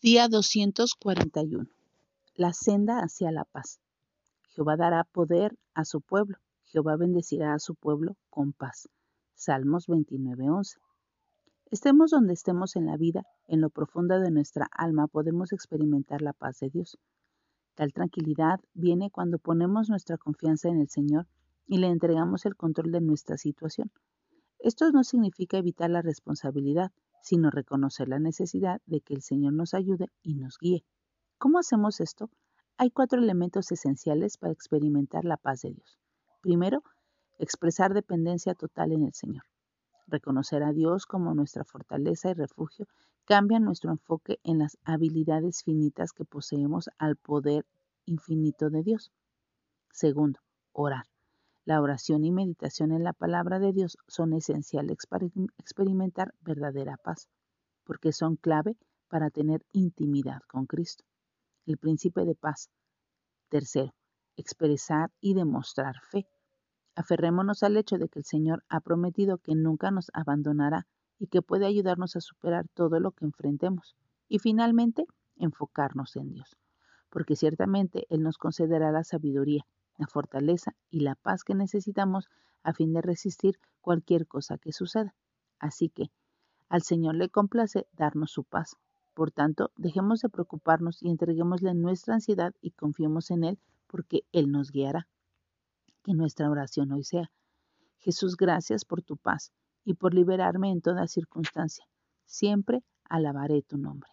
Día 241. La senda hacia la paz. Jehová dará poder a su pueblo. Jehová bendecirá a su pueblo con paz. Salmos 29:11. Estemos donde estemos en la vida, en lo profundo de nuestra alma podemos experimentar la paz de Dios. Tal tranquilidad viene cuando ponemos nuestra confianza en el Señor y le entregamos el control de nuestra situación. Esto no significa evitar la responsabilidad, sino reconocer la necesidad de que el Señor nos ayude y nos guíe. ¿Cómo hacemos esto? Hay cuatro elementos esenciales para experimentar la paz de Dios. Primero, expresar dependencia total en el Señor. Reconocer a Dios como nuestra fortaleza y refugio cambia nuestro enfoque en las habilidades finitas que poseemos al poder infinito de Dios. Segundo, orar. La oración y meditación en la palabra de Dios son esenciales para experimentar verdadera paz, porque son clave para tener intimidad con Cristo, el príncipe de paz. Tercero, expresar y demostrar fe. Aferrémonos al hecho de que el Señor ha prometido que nunca nos abandonará y que puede ayudarnos a superar todo lo que enfrentemos. Y finalmente, enfocarnos en Dios, porque ciertamente Él nos concederá la sabiduría la fortaleza y la paz que necesitamos a fin de resistir cualquier cosa que suceda. Así que al Señor le complace darnos su paz. Por tanto, dejemos de preocuparnos y entreguémosle nuestra ansiedad y confiemos en Él porque Él nos guiará. Que nuestra oración hoy sea, Jesús, gracias por tu paz y por liberarme en toda circunstancia. Siempre alabaré tu nombre.